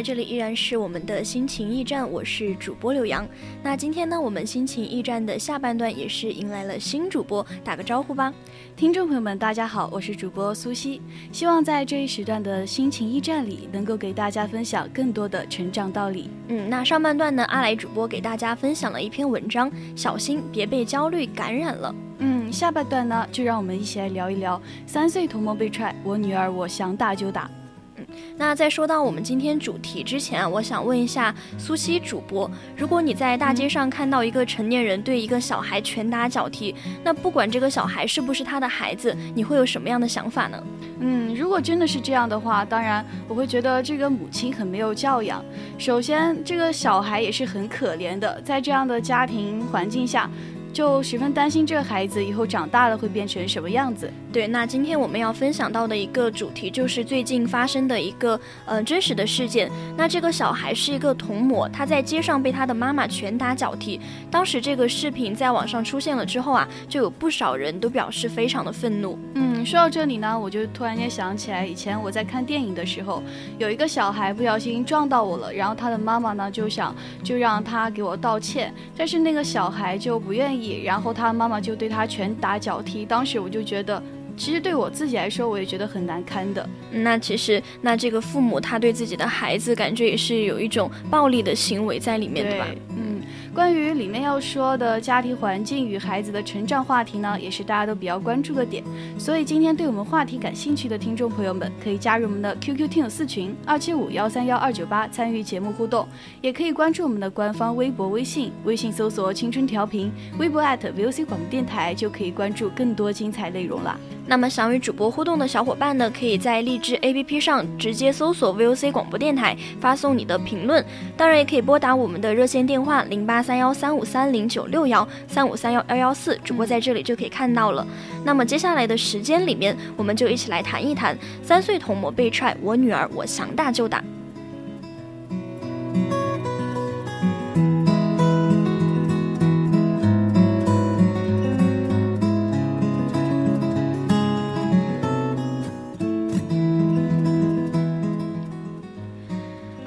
来，这里依然是我们的心情驿站，我是主播刘洋。那今天呢，我们心情驿站的下半段也是迎来了新主播，打个招呼吧。听众朋友们，大家好，我是主播苏西，希望在这一时段的心情驿站里，能够给大家分享更多的成长道理。嗯，那上半段呢，阿来主播给大家分享了一篇文章，小心别被焦虑感染了。嗯，下半段呢，就让我们一起来聊一聊三岁童模被踹，我女儿我想打就打。那在说到我们今天主题之前啊，我想问一下苏西主播，如果你在大街上看到一个成年人对一个小孩拳打脚踢，那不管这个小孩是不是他的孩子，你会有什么样的想法呢？嗯，如果真的是这样的话，当然我会觉得这个母亲很没有教养。首先，这个小孩也是很可怜的，在这样的家庭环境下。就十分担心这个孩子以后长大了会变成什么样子。对，那今天我们要分享到的一个主题就是最近发生的一个呃真实的事件。那这个小孩是一个童模，他在街上被他的妈妈拳打脚踢。当时这个视频在网上出现了之后啊，就有不少人都表示非常的愤怒。嗯，说到这里呢，我就突然间想起来，以前我在看电影的时候，有一个小孩不小心撞到我了，然后他的妈妈呢就想就让他给我道歉，但是那个小孩就不愿意。然后他妈妈就对他拳打脚踢，当时我就觉得，其实对我自己来说，我也觉得很难堪的。那其实，那这个父母他对自己的孩子，感觉也是有一种暴力的行为在里面，对吧？嗯。关于里面要说的家庭环境与孩子的成长话题呢，也是大家都比较关注的点。所以今天对我们话题感兴趣的听众朋友们，可以加入我们的 QQ 听友四群二七五幺三幺二九八，参与节目互动；也可以关注我们的官方微博、微信，微信搜索“青春调频”，微博 @VOC 广播电台，就可以关注更多精彩内容了。那么想与主播互动的小伙伴呢，可以在荔枝 APP 上直接搜索 VOC 广播电台，发送你的评论。当然，也可以拨打我们的热线电话零八三幺三五三零九六幺三五三幺幺幺四，主播在这里就可以看到了。那么接下来的时间里面，我们就一起来谈一谈三岁童模被踹，我女儿我想打就打。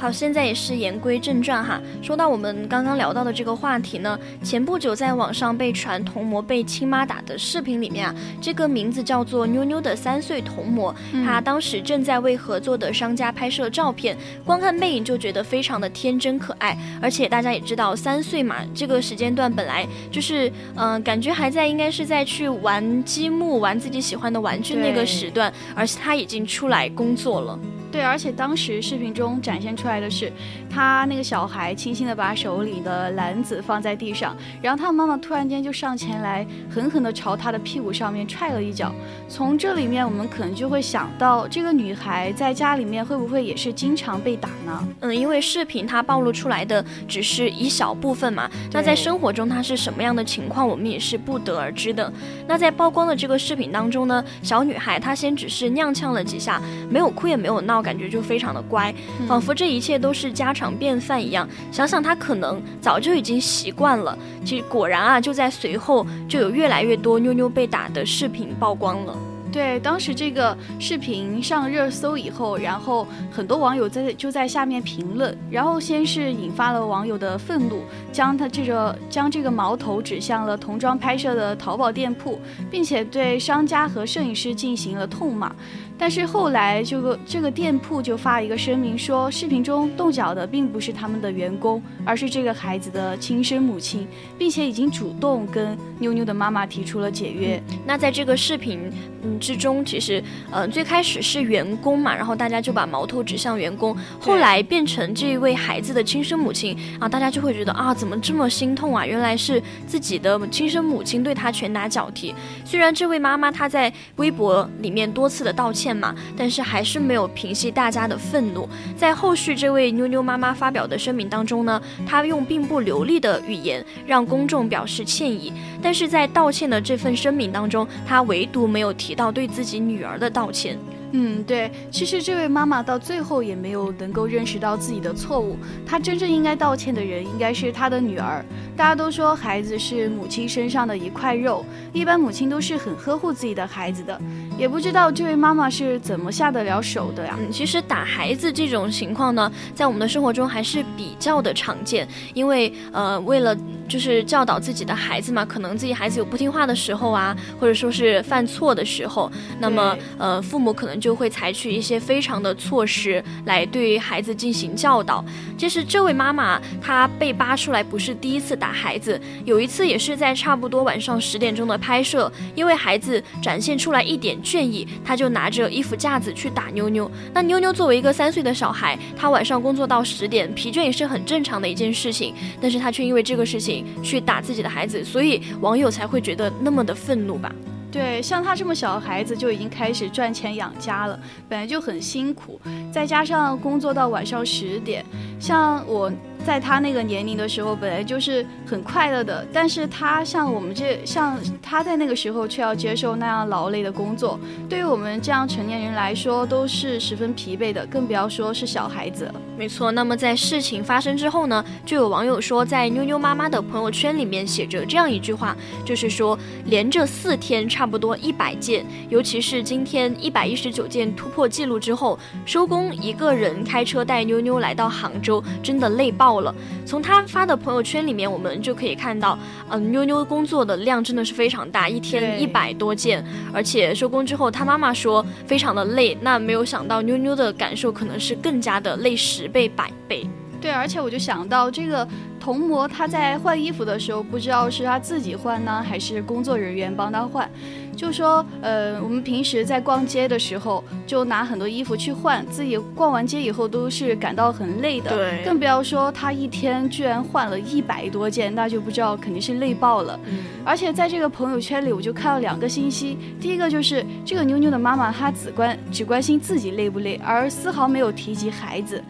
好，现在也是言归正传哈。说到我们刚刚聊到的这个话题呢，前不久在网上被传童模被亲妈打的视频里面啊，这个名字叫做妞妞的三岁童模，他当时正在为合作的商家拍摄照片，光看背影就觉得非常的天真可爱。而且大家也知道，三岁嘛，这个时间段本来就是嗯，感觉还在应该是在去玩积木、玩自己喜欢的玩具那个时段，而且他已经出来工作了。对，而且当时视频中展现出来的是，他那个小孩轻轻的把手里的篮子放在地上，然后他妈妈突然间就上前来，狠狠的朝他的屁股上面踹了一脚。从这里面，我们可能就会想到，这个女孩在家里面会不会也是经常被打呢？嗯，因为视频它暴露出来的只是一小部分嘛，那在生活中她是什么样的情况，我们也是不得而知的。那在曝光的这个视频当中呢，小女孩她先只是踉跄了几下，没有哭也没有闹。感觉就非常的乖，仿佛这一一切都是家常便饭一样。想想他可能早就已经习惯了。其实果然啊，就在随后就有越来越多妞妞被打的视频曝光了。对，当时这个视频上热搜以后，然后很多网友在就在下面评论，然后先是引发了网友的愤怒，将他这个将这个矛头指向了童装拍摄的淘宝店铺，并且对商家和摄影师进行了痛骂。但是后来，这个这个店铺就发一个声明，说视频中动脚的并不是他们的员工，而是这个孩子的亲生母亲，并且已经主动跟妞妞的妈妈提出了解约。那在这个视频嗯之中，其实呃最开始是员工嘛，然后大家就把矛头指向员工，后来变成这一位孩子的亲生母亲啊，大家就会觉得啊怎么这么心痛啊？原来是自己的亲生母亲对他拳打脚踢。虽然这位妈妈她在微博里面多次的道歉。嘛，但是还是没有平息大家的愤怒。在后续这位妞妞妈妈发表的声明当中呢，她用并不流利的语言让公众表示歉意，但是在道歉的这份声明当中，她唯独没有提到对自己女儿的道歉。嗯，对，其实这位妈妈到最后也没有能够认识到自己的错误，她真正应该道歉的人应该是她的女儿。大家都说孩子是母亲身上的一块肉，一般母亲都是很呵护自己的孩子的，也不知道这位妈妈是怎么下得了手的呀？嗯，其实打孩子这种情况呢，在我们的生活中还是比较的常见，因为呃，为了就是教导自己的孩子嘛，可能自己孩子有不听话的时候啊，或者说是犯错的时候，那么呃，父母可能就会采取一些非常的措施来对孩子进行教导。其实这位妈妈她被扒出来不是第一次。打孩子，有一次也是在差不多晚上十点钟的拍摄，因为孩子展现出来一点倦意，她就拿着衣服架子去打妞妞。那妞妞作为一个三岁的小孩，她晚上工作到十点，疲倦也是很正常的一件事情，但是她却因为这个事情去打自己的孩子，所以网友才会觉得那么的愤怒吧。对，像他这么小的孩子就已经开始赚钱养家了，本来就很辛苦，再加上工作到晚上十点，像我在他那个年龄的时候，本来就是很快乐的，但是他像我们这像他在那个时候却要接受那样劳累的工作，对于我们这样成年人来说都是十分疲惫的，更不要说是小孩子了。没错，那么在事情发生之后呢，就有网友说，在妞妞妈妈的朋友圈里面写着这样一句话，就是说连着四天差不多一百件，尤其是今天一百一十九件突破记录之后，收工一个人开车带妞妞来到杭州，真的累爆了。从他发的朋友圈里面，我们就可以看到，嗯，妞妞工作的量真的是非常大，一天一百多件，而且收工之后，他妈妈说非常的累，那没有想到妞妞的感受可能是更加的累十。十倍百倍，对，而且我就想到这个童模，他在换衣服的时候，不知道是他自己换呢，还是工作人员帮他换。就说，呃，我们平时在逛街的时候，就拿很多衣服去换，自己逛完街以后都是感到很累的。对，更不要说他一天居然换了一百多件，那就不知道肯定是累爆了。嗯，而且在这个朋友圈里，我就看到两个信息，第一个就是这个妞妞的妈妈，她只关只关心自己累不累，而丝毫没有提及孩子。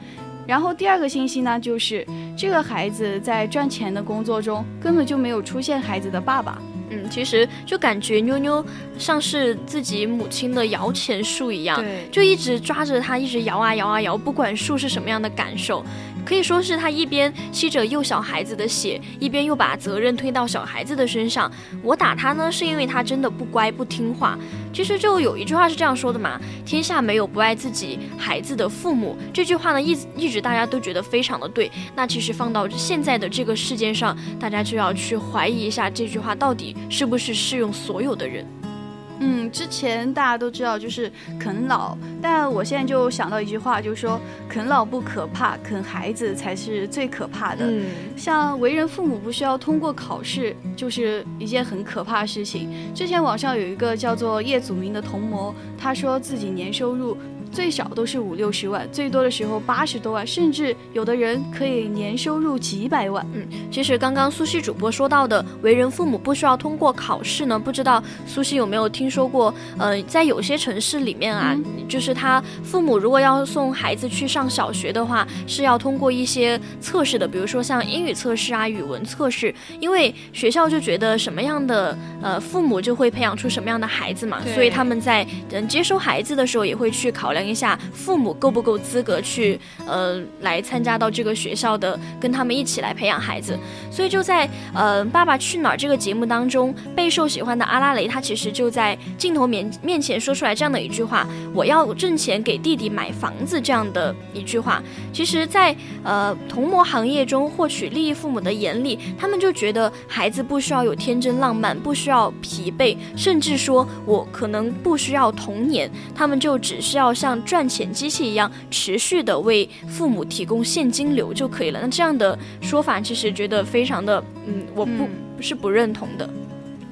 然后第二个信息呢，就是这个孩子在赚钱的工作中根本就没有出现孩子的爸爸。嗯，其实就感觉妞妞像是自己母亲的摇钱树一样，对，就一直抓着它，一直摇啊摇啊摇，不管树是什么样的感受。可以说是他一边吸着幼小孩子的血，一边又把责任推到小孩子的身上。我打他呢，是因为他真的不乖不听话。其实就有一句话是这样说的嘛：天下没有不爱自己孩子的父母。这句话呢，一一直大家都觉得非常的对。那其实放到现在的这个世界上，大家就要去怀疑一下这句话到底是不是适用所有的人。嗯，之前大家都知道就是啃老，但我现在就想到一句话，就是说啃老不可怕，啃孩子才是最可怕的。嗯，像为人父母不需要通过考试，就是一件很可怕的事情。之前网上有一个叫做叶祖明的童模，他说自己年收入。最少都是五六十万，最多的时候八十多万，甚至有的人可以年收入几百万。嗯，其实刚刚苏西主播说到的为人父母不需要通过考试呢，不知道苏西有没有听说过？呃，在有些城市里面啊，就是他父母如果要送孩子去上小学的话，是要通过一些测试的，比如说像英语测试啊、语文测试，因为学校就觉得什么样的呃父母就会培养出什么样的孩子嘛，所以他们在嗯接收孩子的时候也会去考量。量一下父母够不够资格去呃来参加到这个学校的，跟他们一起来培养孩子。所以就在呃《爸爸去哪儿》这个节目当中，备受喜欢的阿拉蕾，他其实就在镜头面面前说出来这样的一句话：“我要挣钱给弟弟买房子。”这样的一句话，其实，在呃童模行业中获取利益父母的眼里，他们就觉得孩子不需要有天真浪漫，不需要疲惫，甚至说我可能不需要童年，他们就只需要像赚钱机器一样，持续的为父母提供现金流就可以了。那这样的说法，其实觉得非常的，嗯，我不是不认同的。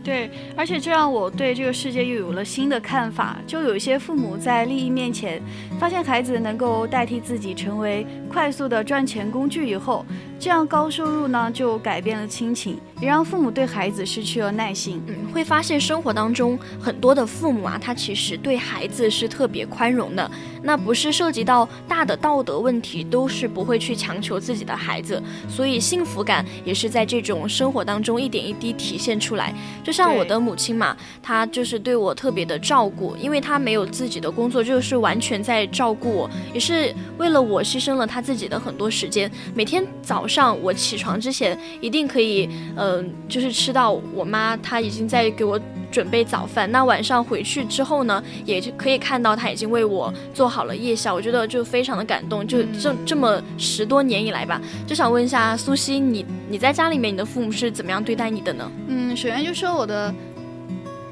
对，而且这让我对这个世界又有了新的看法。就有一些父母在利益面前，发现孩子能够代替自己成为快速的赚钱工具以后。这样高收入呢，就改变了亲情，也让父母对孩子失去了耐心。嗯，会发现生活当中很多的父母啊，他其实对孩子是特别宽容的。那不是涉及到大的道德问题，都是不会去强求自己的孩子。所以幸福感也是在这种生活当中一点一滴体现出来。就像我的母亲嘛，她就是对我特别的照顾，因为她没有自己的工作，就是完全在照顾我，也是为了我牺牲了她自己的很多时间，每天早。上我起床之前一定可以，嗯，就是吃到我妈她已经在给我准备早饭。那晚上回去之后呢，也就可以看到她已经为我做好了夜宵。我觉得就非常的感动。就这这么十多年以来吧，就想问一下苏西，你你在家里面，你的父母是怎么样对待你的呢？嗯，首先就说我的，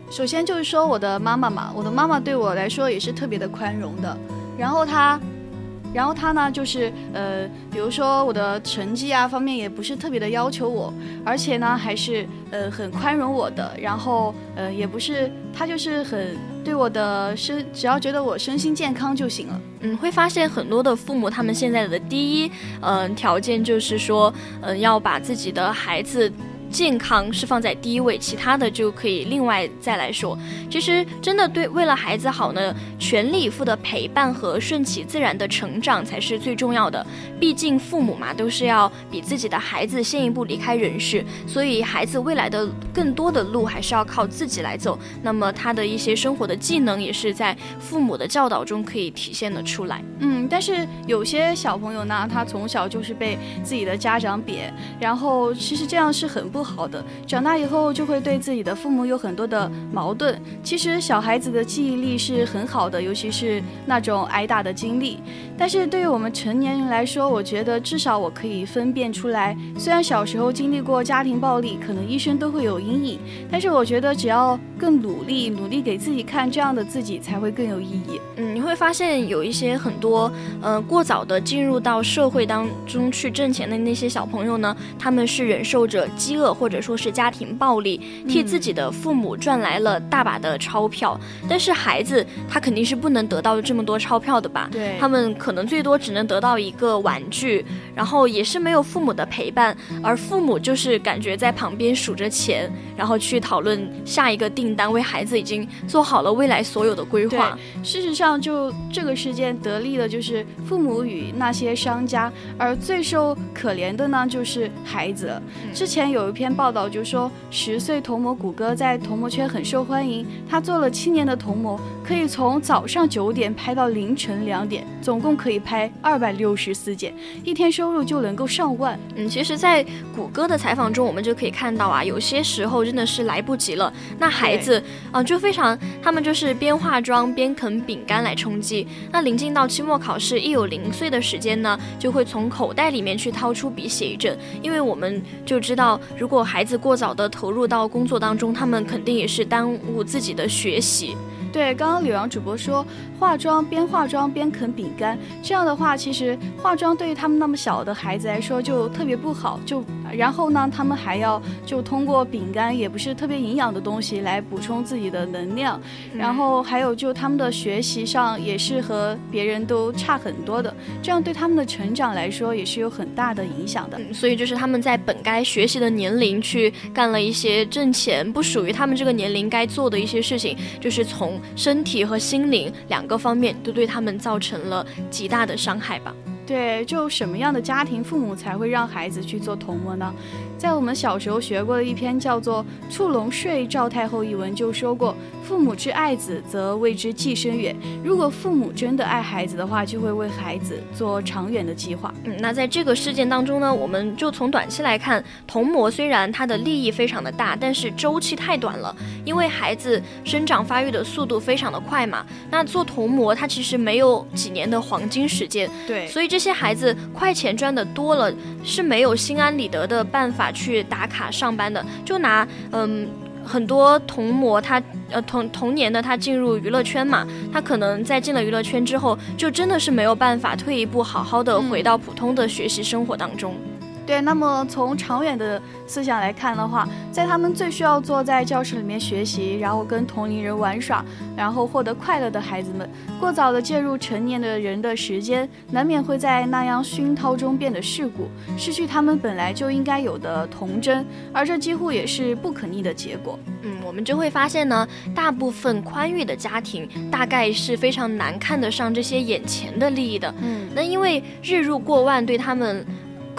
首先就是说我的妈妈嘛，我的妈妈对我来说也是特别的宽容的。然后她。然后他呢，就是呃，比如说我的成绩啊方面也不是特别的要求我，而且呢还是呃很宽容我的。然后呃也不是他就是很对我的身，只要觉得我身心健康就行了。嗯，会发现很多的父母他们现在的第一嗯条件就是说嗯要把自己的孩子。健康是放在第一位，其他的就可以另外再来说。其实真的对，为了孩子好呢，全力以赴的陪伴和顺其自然的成长才是最重要的。毕竟父母嘛，都是要比自己的孩子先一步离开人世，所以孩子未来的更多的路还是要靠自己来走。那么他的一些生活的技能也是在父母的教导中可以体现的出来。嗯，但是有些小朋友呢，他从小就是被自己的家长贬，然后其实这样是很不。不好的，长大以后就会对自己的父母有很多的矛盾。其实小孩子的记忆力是很好的，尤其是那种挨打的经历。但是对于我们成年人来说，我觉得至少我可以分辨出来。虽然小时候经历过家庭暴力，可能一生都会有阴影，但是我觉得只要更努力，努力给自己看，这样的自己才会更有意义。嗯，你会发现有一些很多，呃，过早的进入到社会当中去挣钱的那些小朋友呢，他们是忍受着饥饿。或者说是家庭暴力，替自己的父母赚来了大把的钞票，但是孩子他肯定是不能得到这么多钞票的吧？对，他们可能最多只能得到一个玩具，然后也是没有父母的陪伴，而父母就是感觉在旁边数着钱，然后去讨论下一个订单，为孩子已经做好了未来所有的规划。事实上，就这个事件得利的就是父母与那些商家，而最受可怜的呢就是孩子。之前有一。篇报道就说，十岁童模谷歌在童模圈很受欢迎。他做了七年的童模，可以从早上九点拍到凌晨两点，总共可以拍二百六十四件，一天收入就能够上万。嗯，其实，在谷歌的采访中，我们就可以看到啊，有些时候真的是来不及了。那孩子啊，就非常，他们就是边化妆边啃饼干来充饥。那临近到期末考试，一有零碎的时间呢，就会从口袋里面去掏出笔写一阵，因为我们就知道如如果孩子过早的投入到工作当中，他们肯定也是耽误自己的学习。对，刚刚柳阳主播说，化妆边化妆边啃饼干，这样的话，其实化妆对于他们那么小的孩子来说就特别不好。就然后呢，他们还要就通过饼干，也不是特别营养的东西来补充自己的能量。然后还有就他们的学习上也是和别人都差很多的，这样对他们的成长来说也是有很大的影响的。所以就是他们在本该学习的年龄去干了一些挣钱不属于他们这个年龄该做的一些事情，就是从。身体和心灵两个方面都对他们造成了极大的伤害吧。对，就什么样的家庭父母才会让孩子去做童模呢？在我们小时候学过的一篇叫做《触龙睡赵太后》一文就说过：“父母之爱子，则为之计深远。如果父母真的爱孩子的话，就会为孩子做长远的计划。”嗯，那在这个事件当中呢，我们就从短期来看，童模虽然它的利益非常的大，但是周期太短了，因为孩子生长发育的速度非常的快嘛。那做童模，它其实没有几年的黄金时间。对，所以这些孩子快钱赚的多了，是没有心安理得的办法去打卡上班的。就拿嗯很多童模，他呃童童年的他进入娱乐圈嘛，他可能在进了娱乐圈之后，就真的是没有办法退一步，好好的回到普通的学习生活当中。对，那么从长远的思想来看的话，在他们最需要坐在教室里面学习，然后跟同龄人玩耍，然后获得快乐的孩子们，过早的介入成年的人的时间，难免会在那样熏陶中变得世故，失去他们本来就应该有的童真，而这几乎也是不可逆的结果。嗯，我们就会发现呢，大部分宽裕的家庭大概是非常难看得上这些眼前的利益的。嗯，那因为日入过万对他们。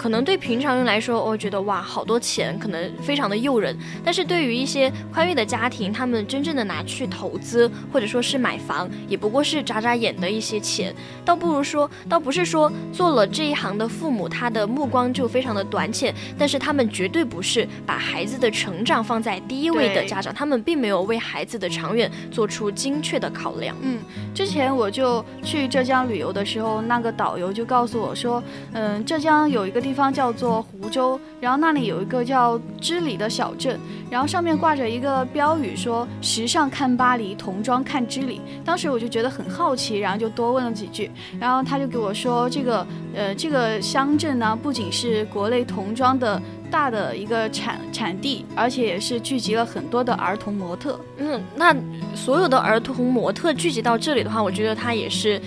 可能对平常人来说，我觉得哇，好多钱，可能非常的诱人。但是对于一些宽裕的家庭，他们真正的拿去投资，或者说是买房，也不过是眨眨眼的一些钱。倒不如说，倒不是说做了这一行的父母，他的目光就非常的短浅。但是他们绝对不是把孩子的成长放在第一位的家长，他们并没有为孩子的长远做出精确的考量。嗯，之前我就去浙江旅游的时候，那个导游就告诉我说，嗯，浙江有一个地。地方叫做湖州，然后那里有一个叫织里的小镇，然后上面挂着一个标语说“时尚看巴黎，童装看织里”。当时我就觉得很好奇，然后就多问了几句，然后他就给我说，这个呃这个乡镇呢，不仅是国内童装的大的一个产产地，而且也是聚集了很多的儿童模特。嗯，那所有的儿童模特聚集到这里的话，我觉得他也是。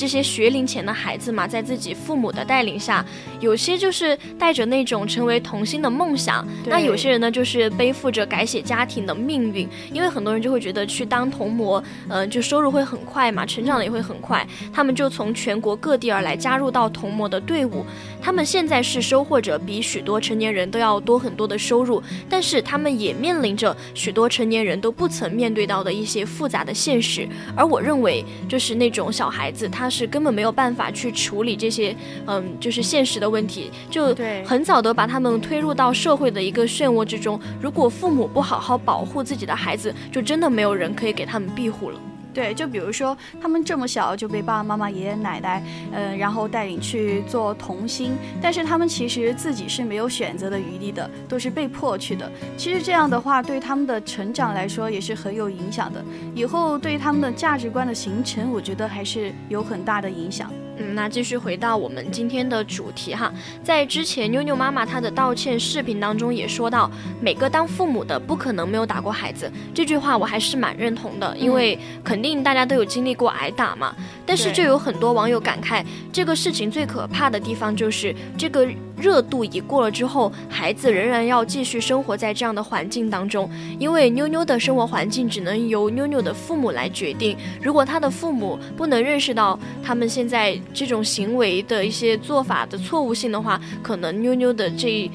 这些学龄前的孩子嘛，在自己父母的带领下，有些就是带着那种成为童星的梦想，那有些人呢，就是背负着改写家庭的命运。因为很多人就会觉得去当童模，嗯，就收入会很快嘛，成长的也会很快。他们就从全国各地而来，加入到童模的队伍。他们现在是收获着比许多成年人都要多很多的收入，但是他们也面临着许多成年人都不曾面对到的一些复杂的现实。而我认为，就是那种小孩子他。是根本没有办法去处理这些，嗯，就是现实的问题，就很早的把他们推入到社会的一个漩涡之中。如果父母不好好保护自己的孩子，就真的没有人可以给他们庇护了。对，就比如说他们这么小就被爸爸妈妈、爷爷奶奶，嗯，然后带领去做童星，但是他们其实自己是没有选择的余地的，都是被迫去的。其实这样的话，对他们的成长来说也是很有影响的，以后对他们的价值观的形成，我觉得还是有很大的影响。嗯，那继续回到我们今天的主题哈，在之前妞妞妈妈她的道歉视频当中也说到，每个当父母的不可能没有打过孩子，这句话我还是蛮认同的，因为肯定大家都有经历过挨打嘛。但是就有很多网友感慨，这个事情最可怕的地方就是这个。热度已过了之后，孩子仍然要继续生活在这样的环境当中，因为妞妞的生活环境只能由妞妞的父母来决定。如果他的父母不能认识到他们现在这种行为的一些做法的错误性的话，可能妞妞的这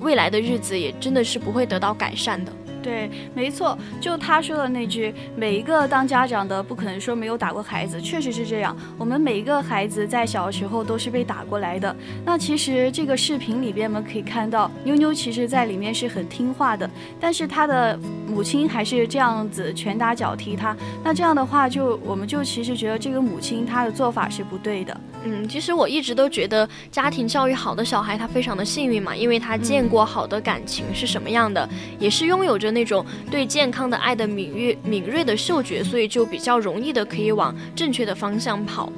未来的日子也真的是不会得到改善的。对，没错，就他说的那句，每一个当家长的不可能说没有打过孩子，确实是这样。我们每一个孩子在小时候都是被打过来的。那其实这个视频里边我们可以看到，妞妞其实在里面是很听话的，但是她的母亲还是这样子拳打脚踢她。那这样的话，就我们就其实觉得这个母亲她的做法是不对的。嗯，其实我一直都觉得家庭教育好的小孩他非常的幸运嘛，因为他见过好的感情是什么样的，也是拥有着。那种对健康的爱的敏锐敏锐的嗅觉，所以就比较容易的可以往正确的方向跑。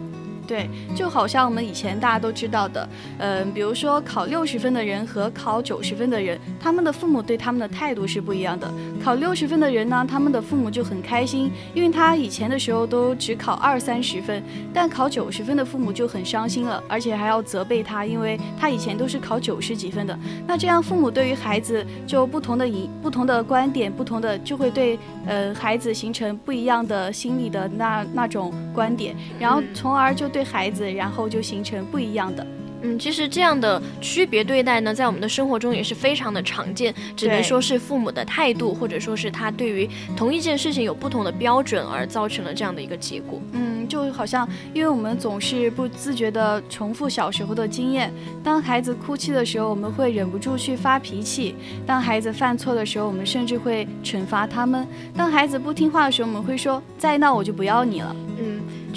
对，就好像我们以前大家都知道的，嗯，比如说考六十分的人和考九十分的人，他们的父母对他们的态度是不一样的。考六十分的人呢，他们的父母就很开心，因为他以前的时候都只考二三十分；但考九十分的父母就很伤心了，而且还要责备他，因为他以前都是考九十几分的。那这样父母对于孩子就不同的影、不同的观点、不同的就会对呃孩子形成不一样的心理的那那种观点，然后从而就对。对孩子，然后就形成不一样的。嗯，其实这样的区别对待呢，在我们的生活中也是非常的常见，只能说是父母的态度，或者说是他对于同一件事情有不同的标准，而造成了这样的一个结果。嗯，就好像因为我们总是不自觉地重复小时候的经验，当孩子哭泣的时候，我们会忍不住去发脾气；当孩子犯错的时候，我们甚至会惩罚他们；当孩子不听话的时候，我们会说再闹我就不要你了。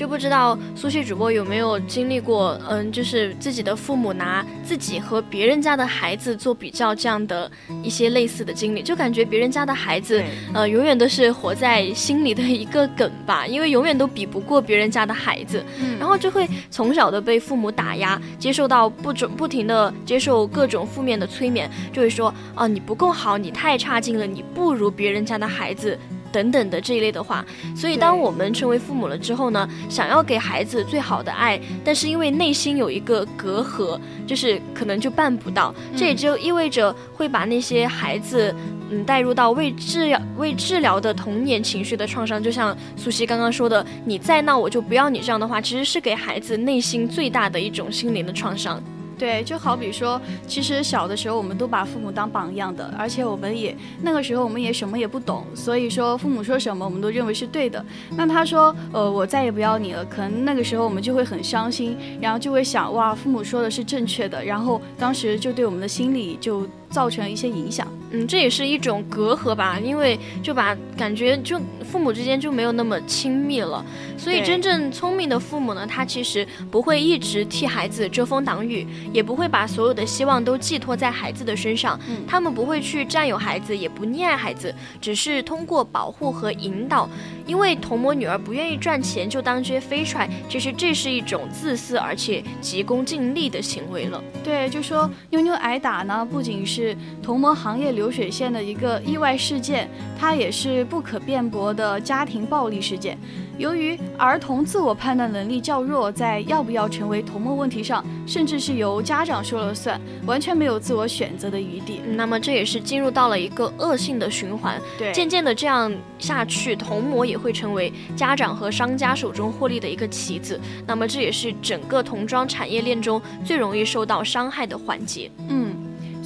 嗯，就不知道苏西主播有没有经历过，嗯，就是自己的父母拿自己和别人家的孩子做比较，这样的一些类似的经历，就感觉别人家的孩子，呃，永远都是活在心里的一个梗吧，因为永远都比不过别人家的孩子，嗯然后就会从小的被父母打压，接受到不准不停的接受各种负面的催眠，就会说啊你不够好，你太差劲了，你不如别人家的孩子。等等的这一类的话，所以当我们成为父母了之后呢，想要给孩子最好的爱，但是因为内心有一个隔阂，就是可能就办不到。这也就意味着会把那些孩子，嗯，带入到未治疗未治疗的童年情绪的创伤。就像苏西刚刚说的，你再闹我就不要你这样的话，其实是给孩子内心最大的一种心灵的创伤。对，就好比说，其实小的时候我们都把父母当榜样的，而且我们也那个时候我们也什么也不懂，所以说父母说什么我们都认为是对的。那他说，呃，我再也不要你了，可能那个时候我们就会很伤心，然后就会想，哇，父母说的是正确的，然后当时就对我们的心理就造成了一些影响。嗯，这也是一种隔阂吧，因为就把感觉就父母之间就没有那么亲密了。所以真正聪明的父母呢，他其实不会一直替孩子遮风挡雨，也不会把所有的希望都寄托在孩子的身上。嗯他们不会去占有孩子，也不溺爱孩子，只是通过保护和引导。因为童模女儿不愿意赚钱就当这些飞踹，其实这是一种自私而且急功近利的行为了。对，就说妞妞挨打呢，不仅是童模行业流水线的一个意外事件，它也是不可辩驳的家庭暴力事件。由于儿童自我判断能力较弱，在要不要成为童模问题上，甚至是由家长说了算，完全没有自我选择的余地。嗯那么这也是进入到了一个恶性的循环。对渐渐的这样下去，童模也会成为家长和商家手中获利的一个棋子。那么这也是整个童装产业链中最容易受到伤害的环节。嗯，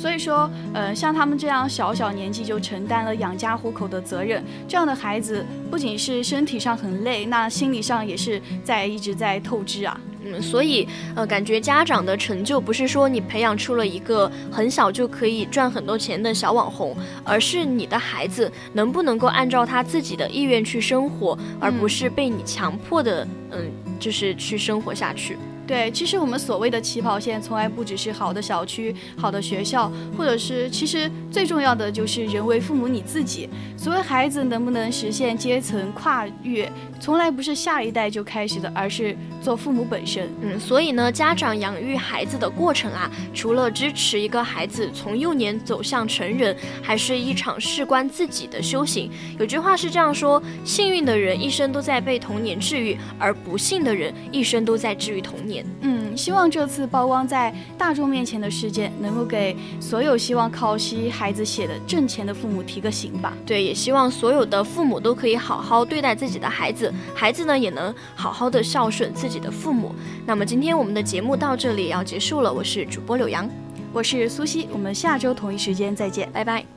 所以说，呃，像他们这样小小年纪就承担了养家糊口的责任，这样的孩子不仅是身体上很累，那心理上也是在一直在透支啊。嗯，所以呃，感觉家长的成就不是说你培养出了一个很小就可以赚很多钱的小网红，而是你的孩子能不能够按照他自己的意愿去生活，而不是被你强迫的，嗯，就是去生活下去。对，其实我们所谓的起跑线，从来不只是好的小区、好的学校，或者是其实最重要的就是人为父母你自己。所谓孩子能不能实现阶层跨越，从来不是下一代就开始的，而是做父母本身。嗯，所以呢，家长养育孩子的过程啊，除了支持一个孩子从幼年走向成人，还是一场事关自己的修行。有句话是这样说：幸运的人一生都在被童年治愈，而不幸的人一生都在治愈童年。嗯，希望这次曝光在大众面前的事件，能够给所有希望靠吸孩子血的挣钱的父母提个醒吧。对，也希望所有的父母都可以好好对待自己的孩子，孩子呢也能好好的孝顺自己的父母。那么今天我们的节目到这里要结束了，我是主播柳阳，我是苏西，我们下周同一时间再见。拜拜。